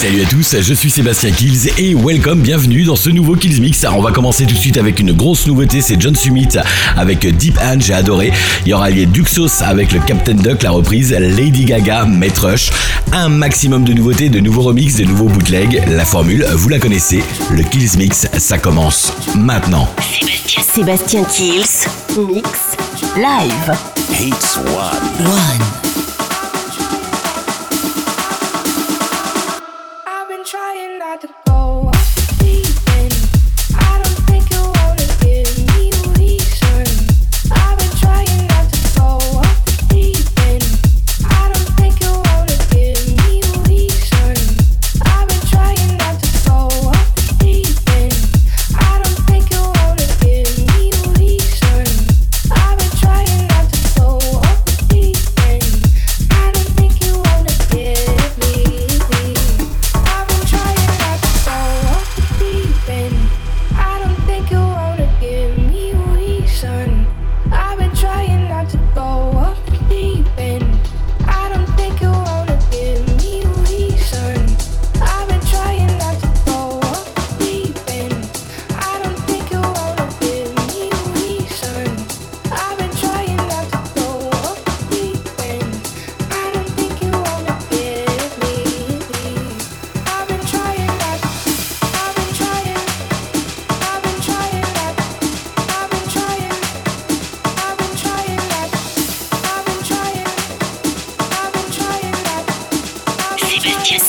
Salut à tous, je suis Sébastien Kills et welcome, bienvenue dans ce nouveau Kills Mix. Alors on va commencer tout de suite avec une grosse nouveauté, c'est John Summit avec Deep Hand, j'ai adoré. Il y aura lié Duxos avec le Captain Duck, la reprise, Lady Gaga, Met Rush. Un maximum de nouveautés, de nouveaux remixes, de nouveaux bootlegs. La formule, vous la connaissez, le Kills Mix, ça commence maintenant. Sébastien Kills, Mix, Live. One. One.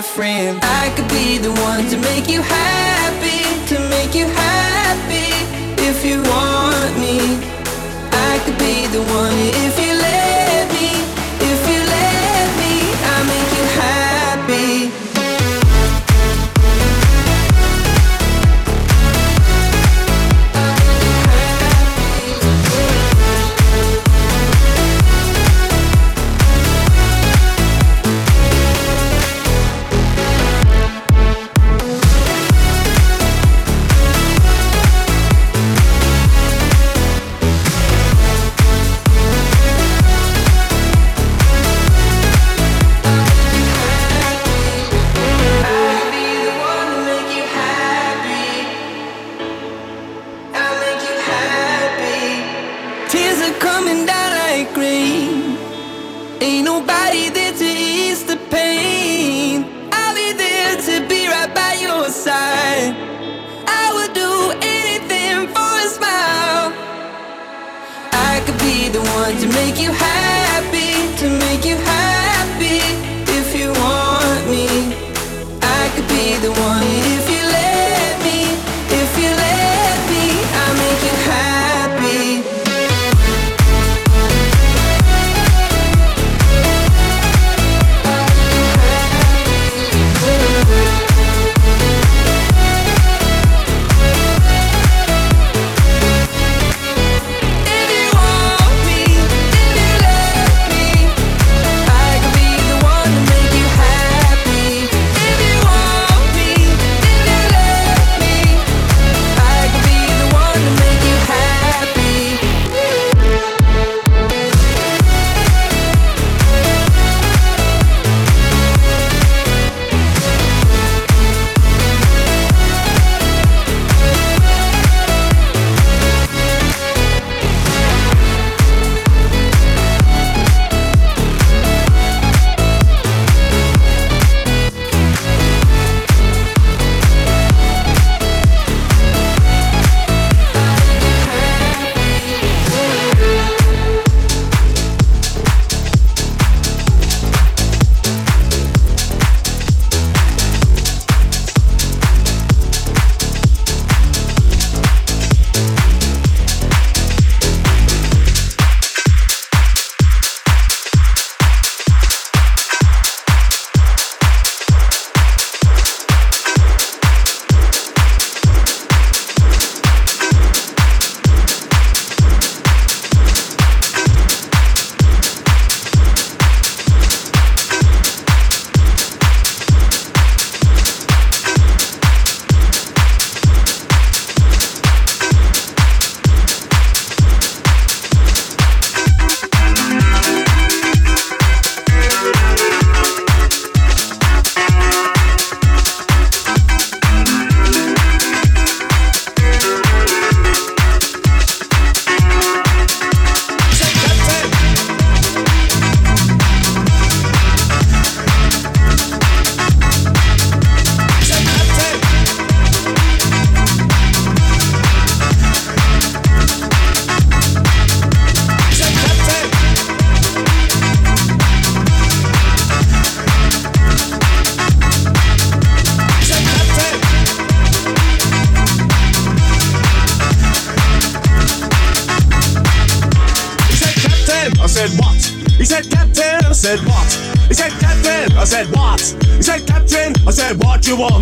a friend. I could be the one to make you happy, to make you happy if you want me. I could be the one if you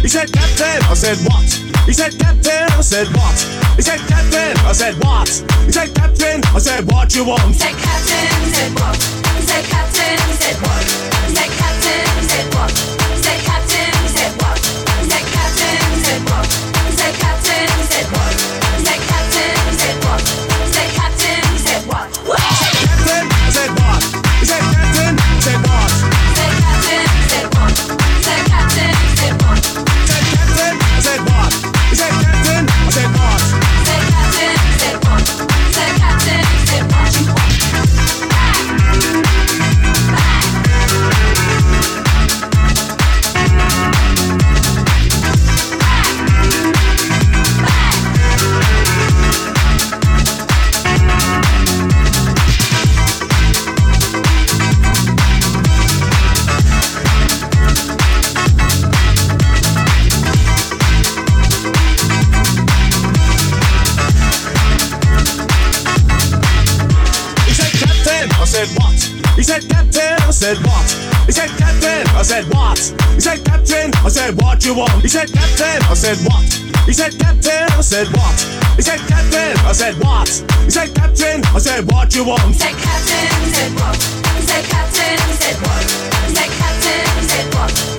He said, Captain. I said, What? He said, Captain. I said, What? He said, Captain. I said, What? He said, Captain. I said, What you want? He said, Captain. He said, What? He said, Captain. Said, What? you want. He said, Captain. I said, What? He said, Captain. I said, What? He said, Captain. I said, What? He said, Captain. I said, What you want? He said, Captain. I said, What? He said, Captain. I said, What? He said, Captain. I said, What?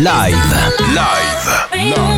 live. Live. live.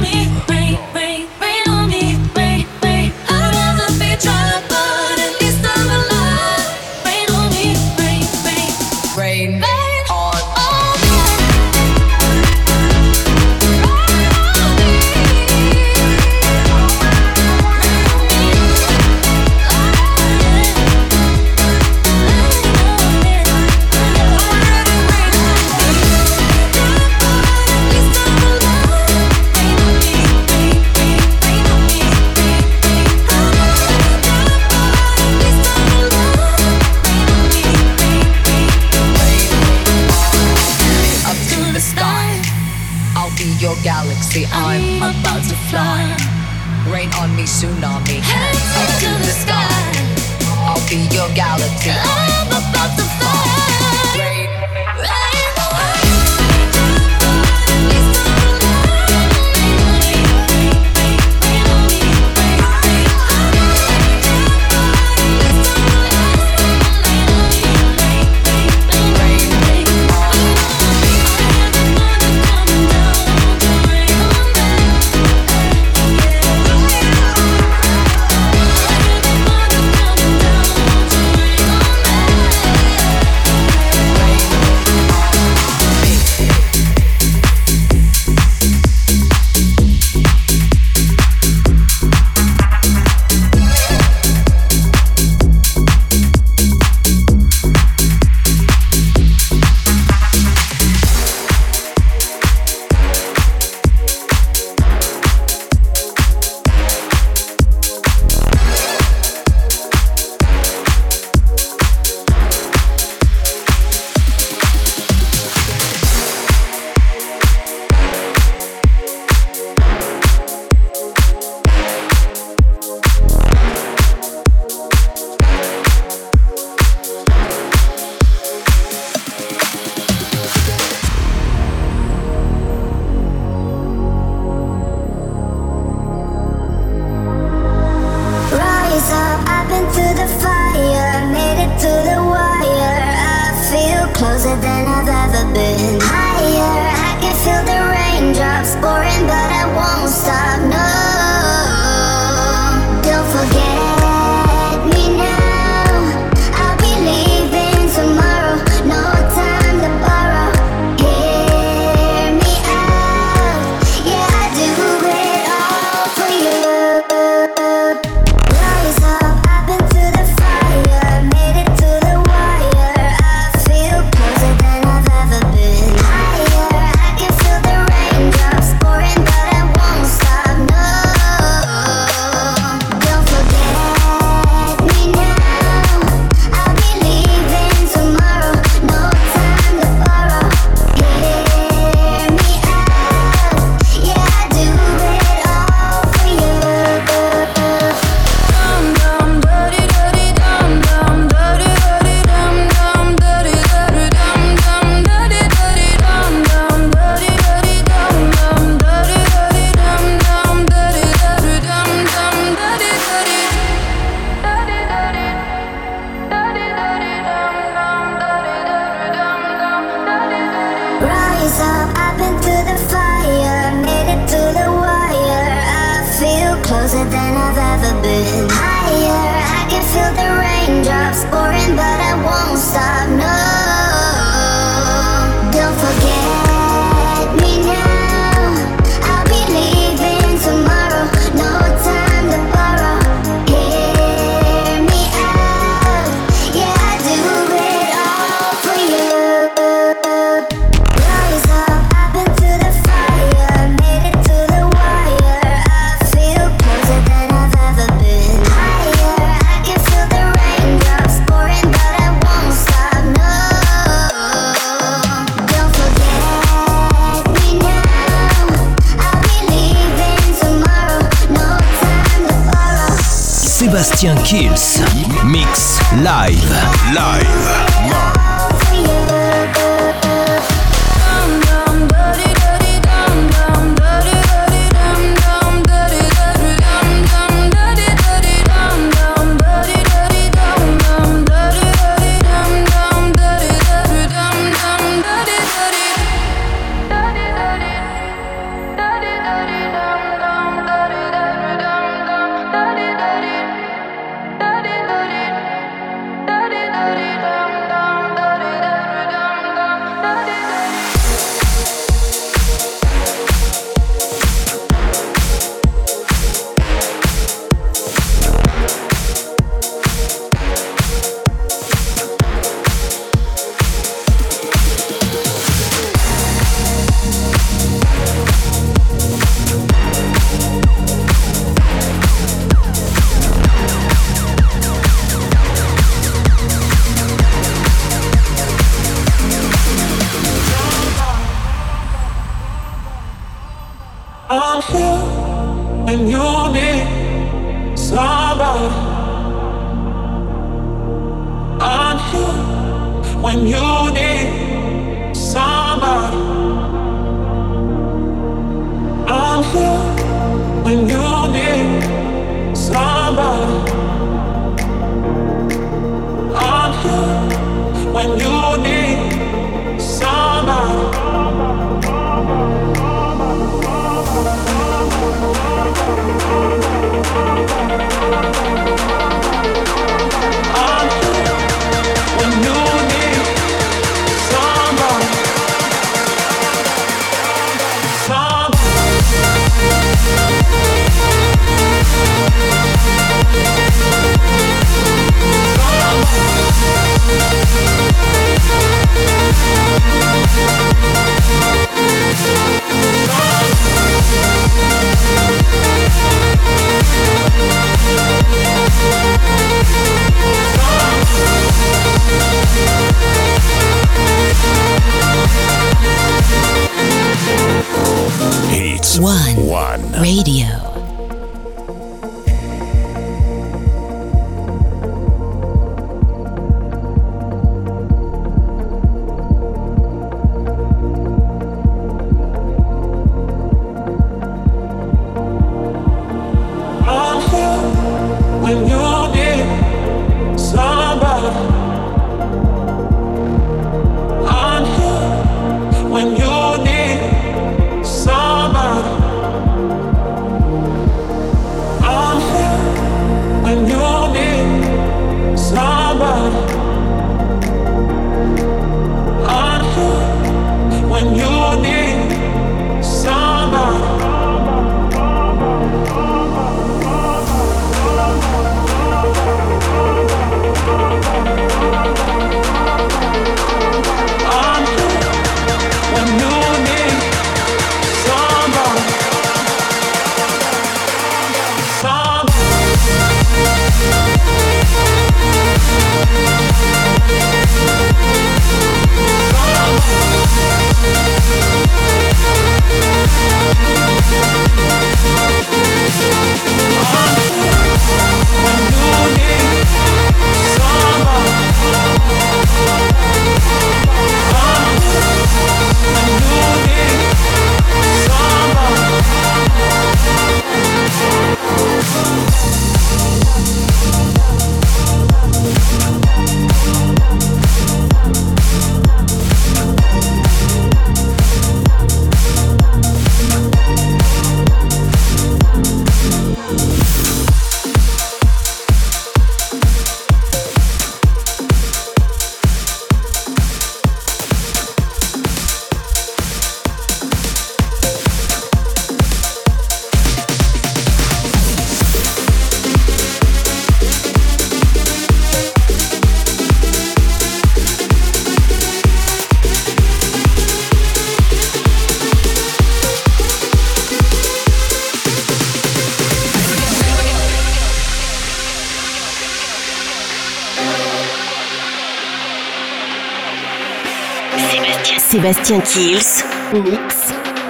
Sébastien Kills, mix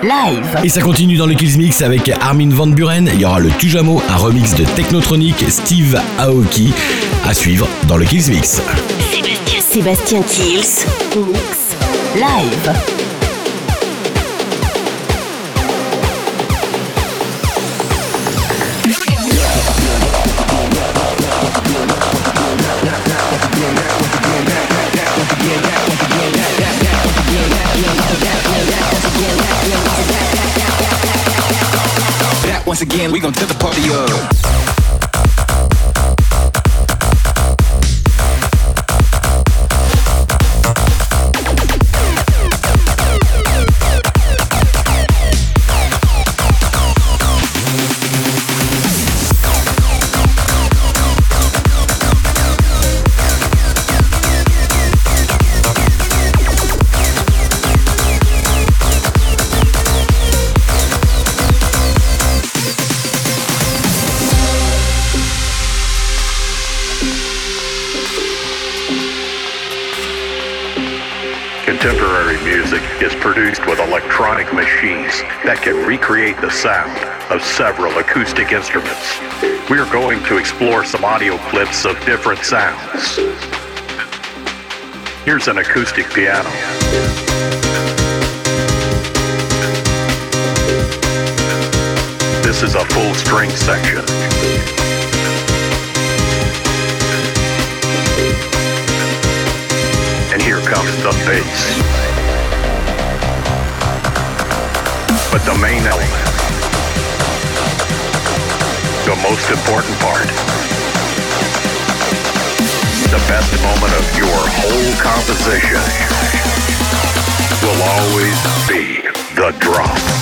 live. Et ça continue dans le Kills Mix avec Armin Van Buren. Il y aura le Tujamo, un remix de Technotronic, Steve Aoki. À suivre dans le Kills Mix. Sébastien, Sébastien Kills, mix live. Once again, we gon' tip the party up. That can recreate the sound of several acoustic instruments. We are going to explore some audio clips of different sounds. Here's an acoustic piano. This is a full string section. And here comes the bass. But the main element, the most important part, the best moment of your whole composition will always be the drop.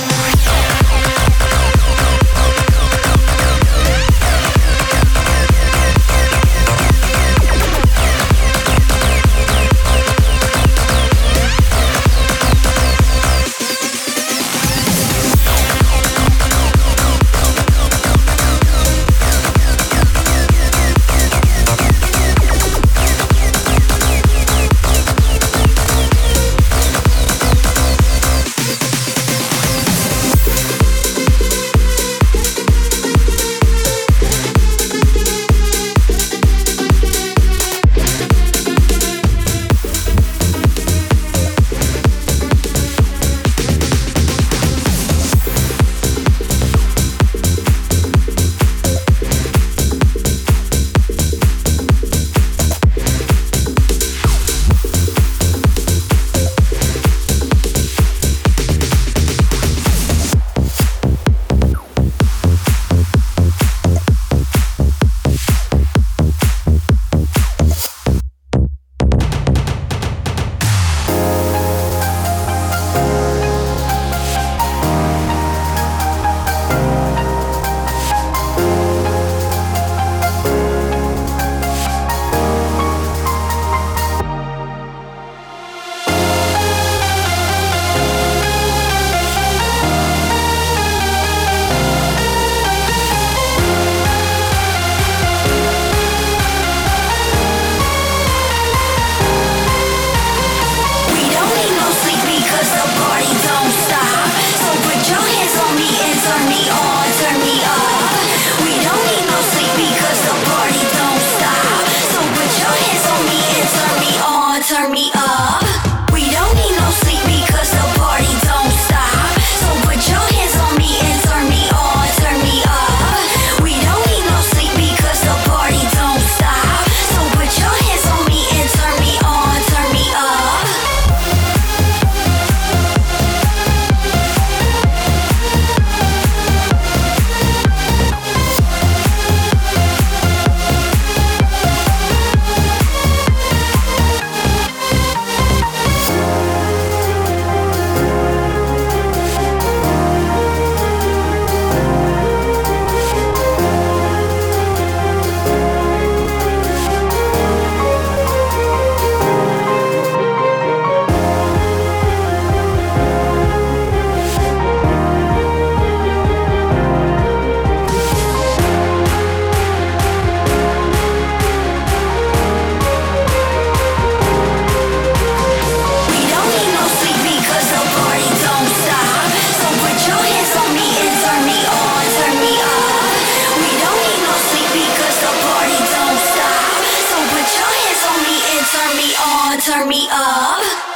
turn me up.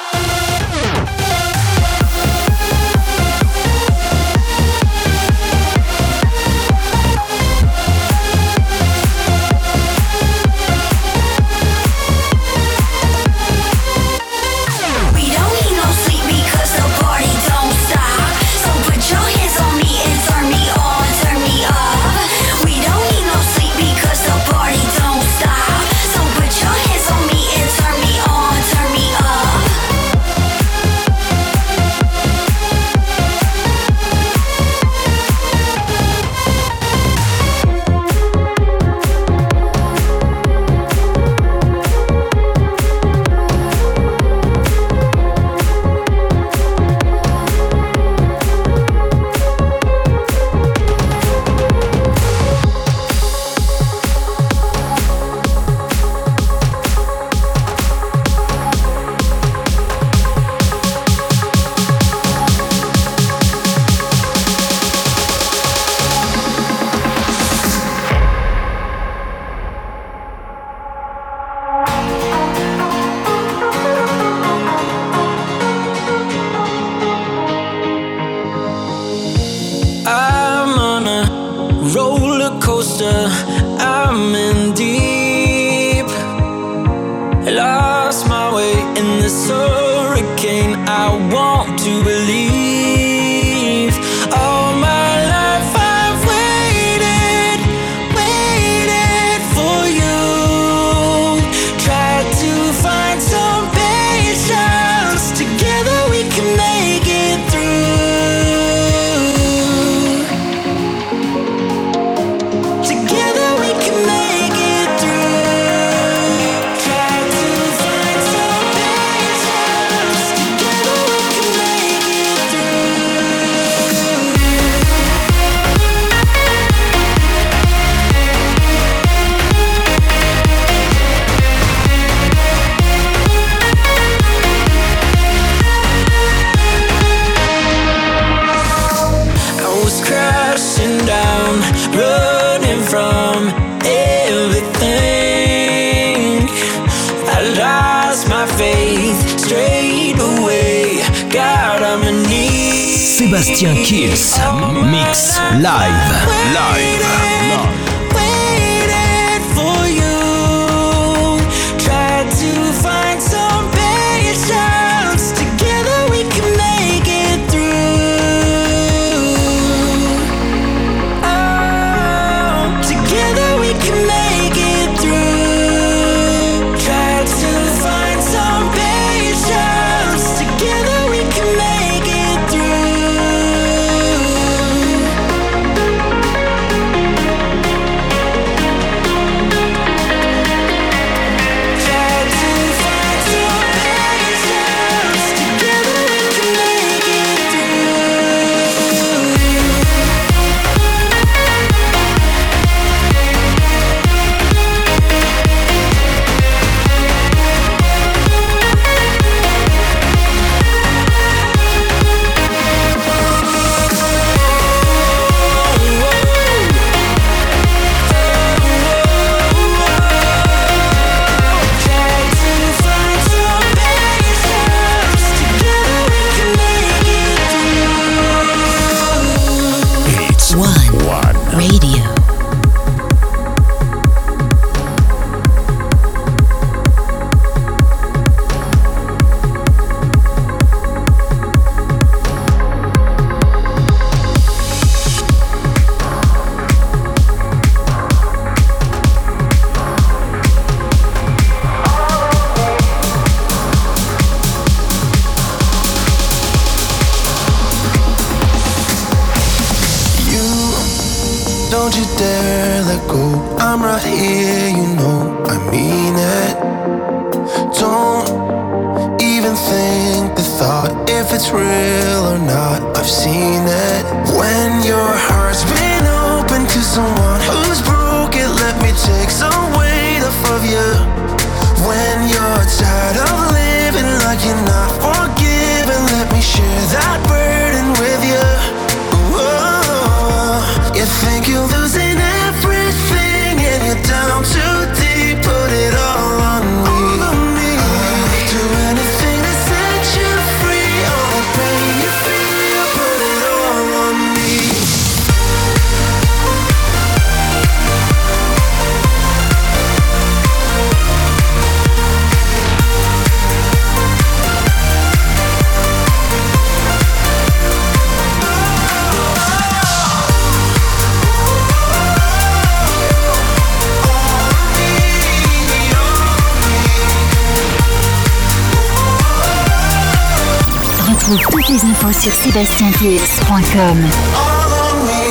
Welcome. All on me.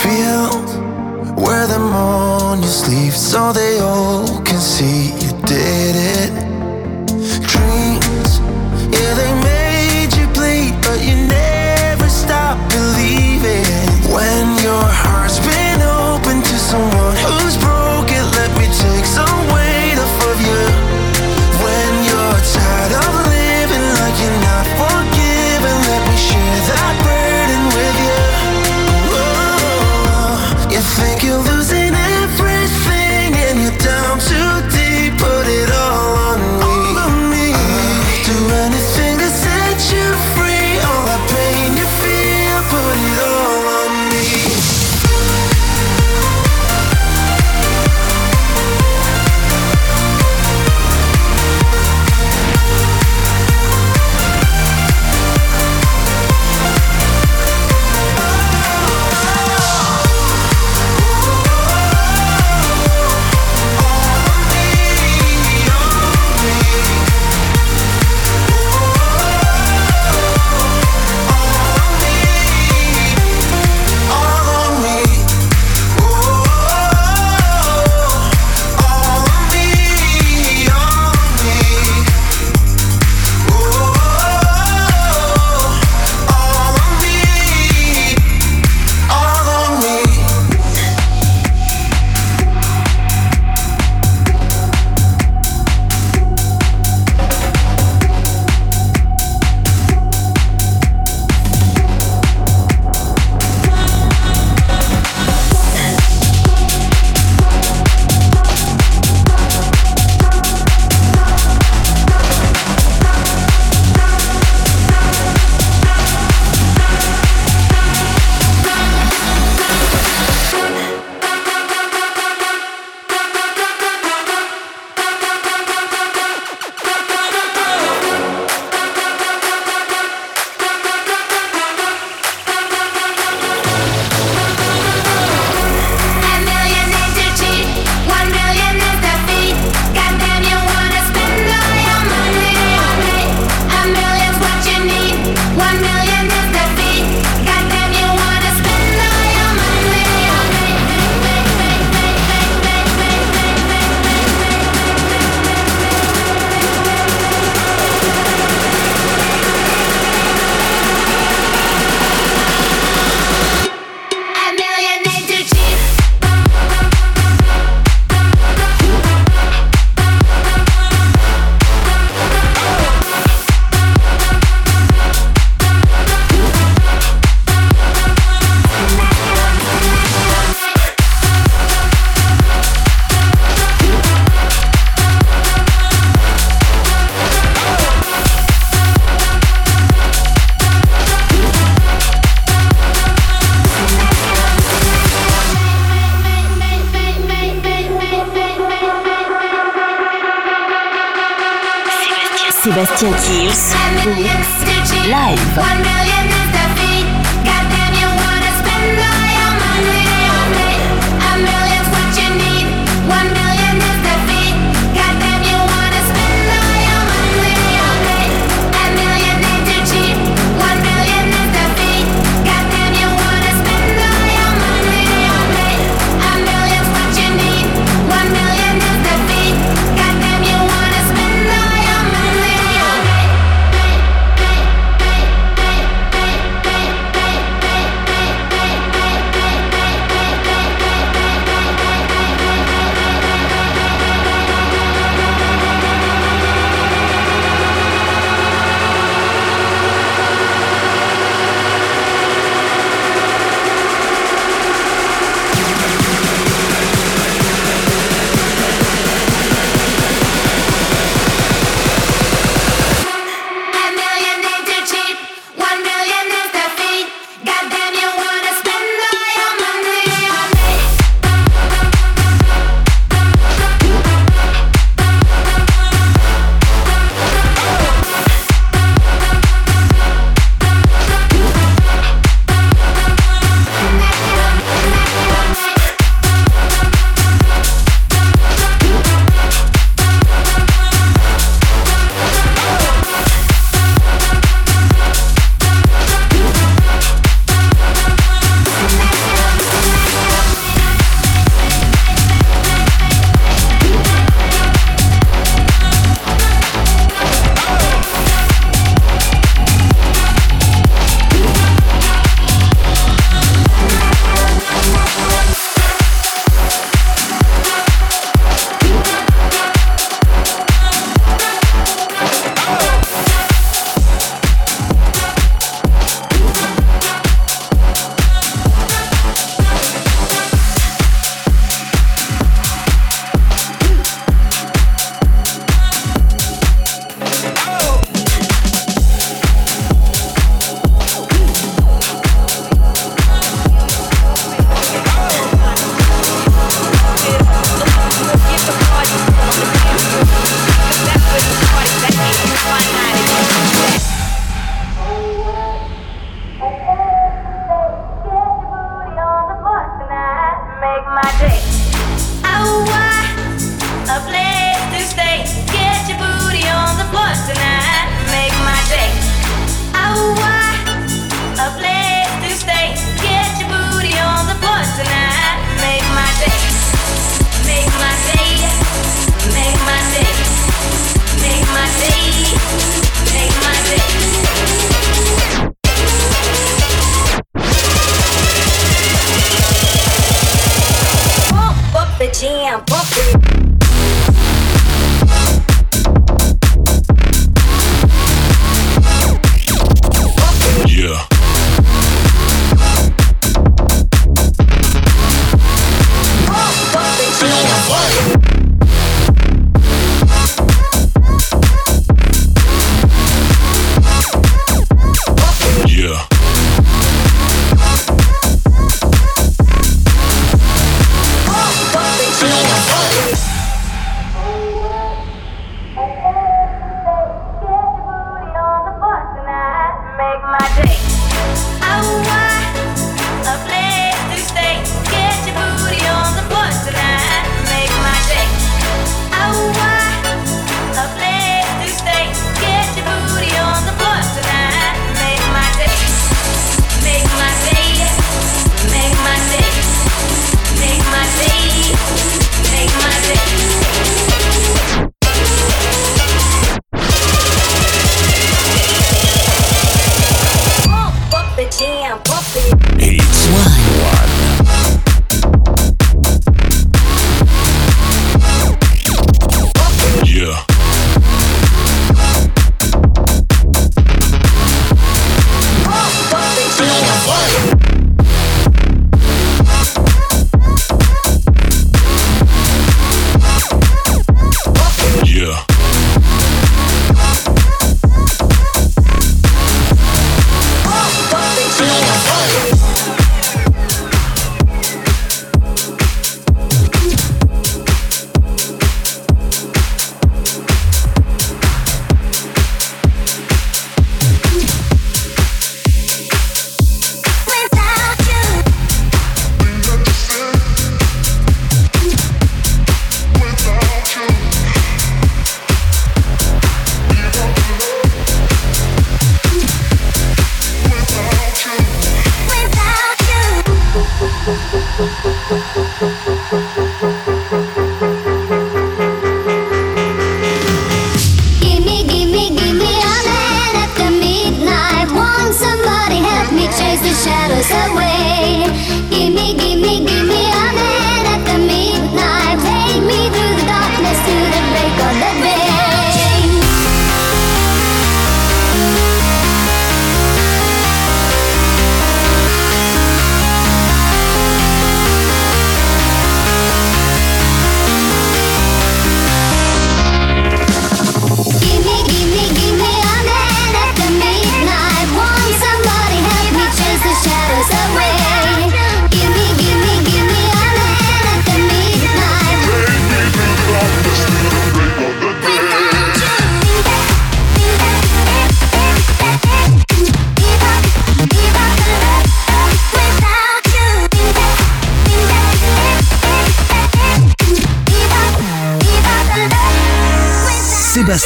Fields where the morning sleeps, so they all can see you did it.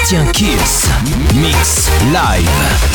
Sébastien Kills. Mix. Live.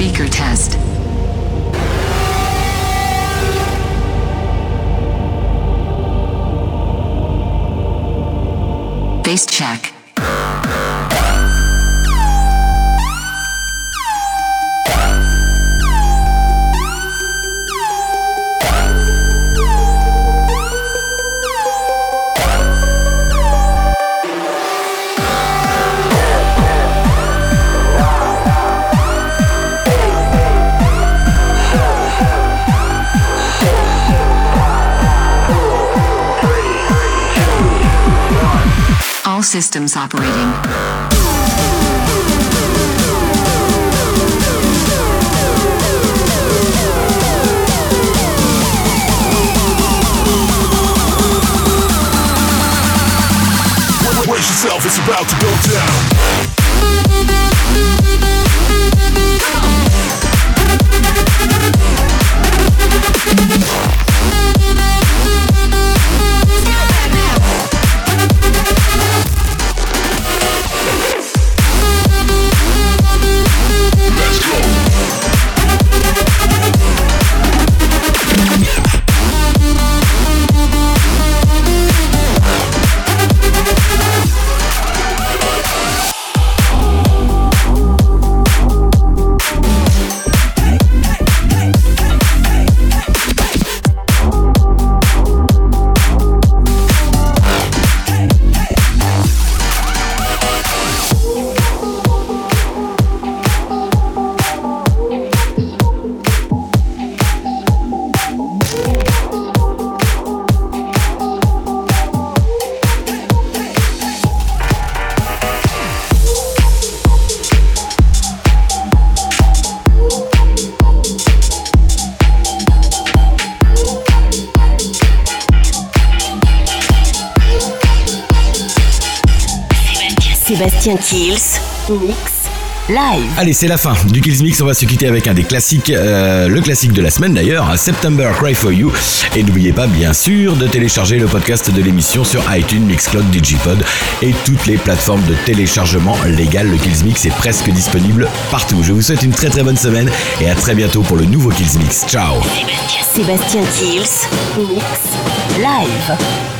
Speaker test. Bass check. Systems operating. Kills, Mix, Live. Allez, c'est la fin du Kills Mix. On va se quitter avec un des classiques, euh, le classique de la semaine d'ailleurs, September Cry for You. Et n'oubliez pas, bien sûr, de télécharger le podcast de l'émission sur iTunes, Mixcloud, Digipod et toutes les plateformes de téléchargement légal. Le Kills Mix est presque disponible partout. Je vous souhaite une très très bonne semaine et à très bientôt pour le nouveau Kills Mix. Ciao Sébastien Kills, Mix, Live.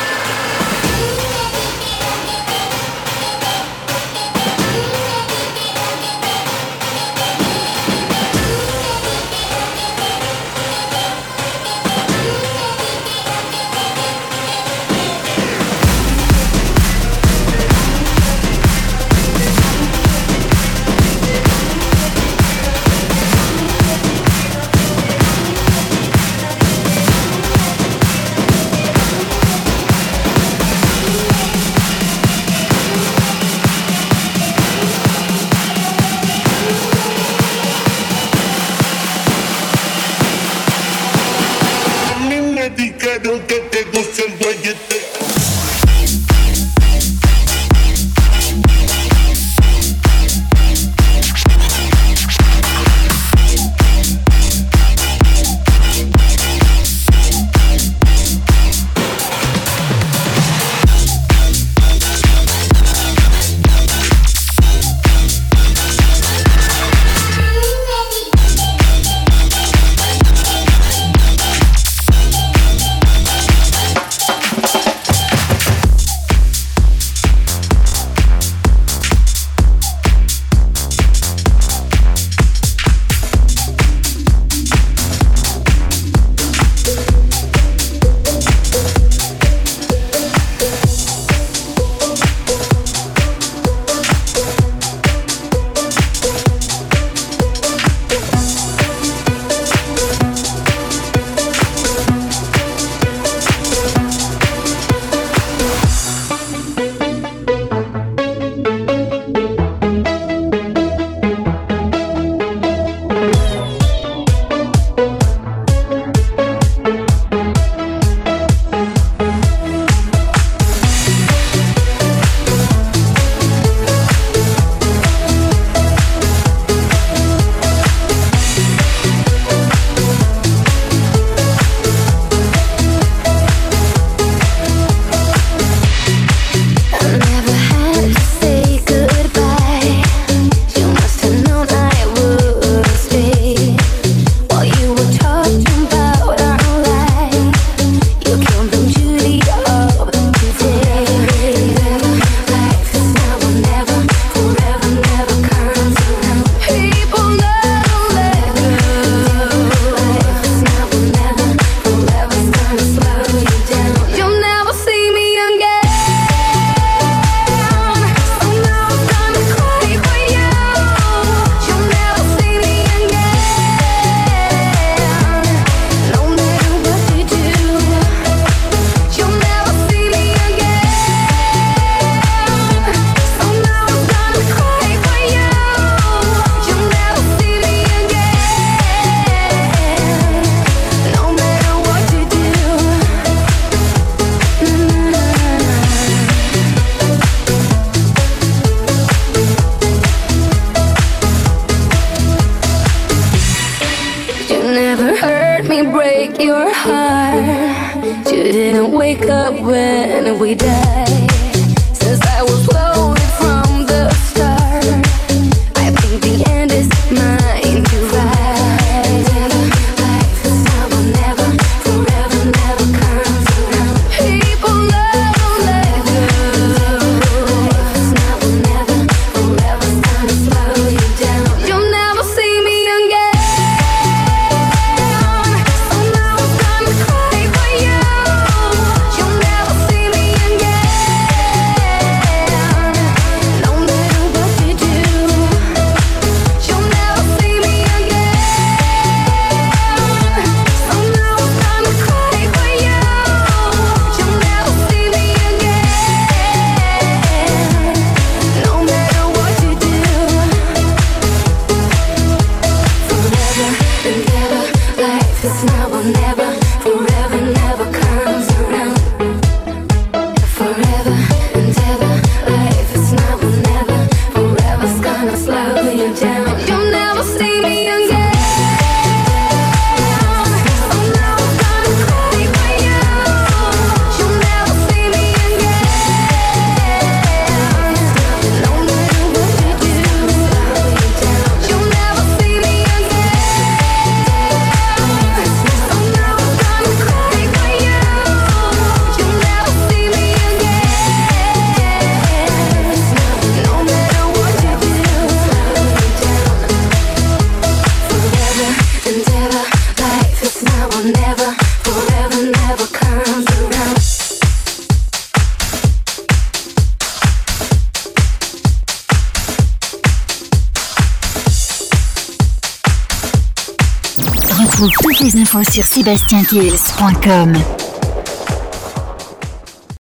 infos sur sébastienkiels.com.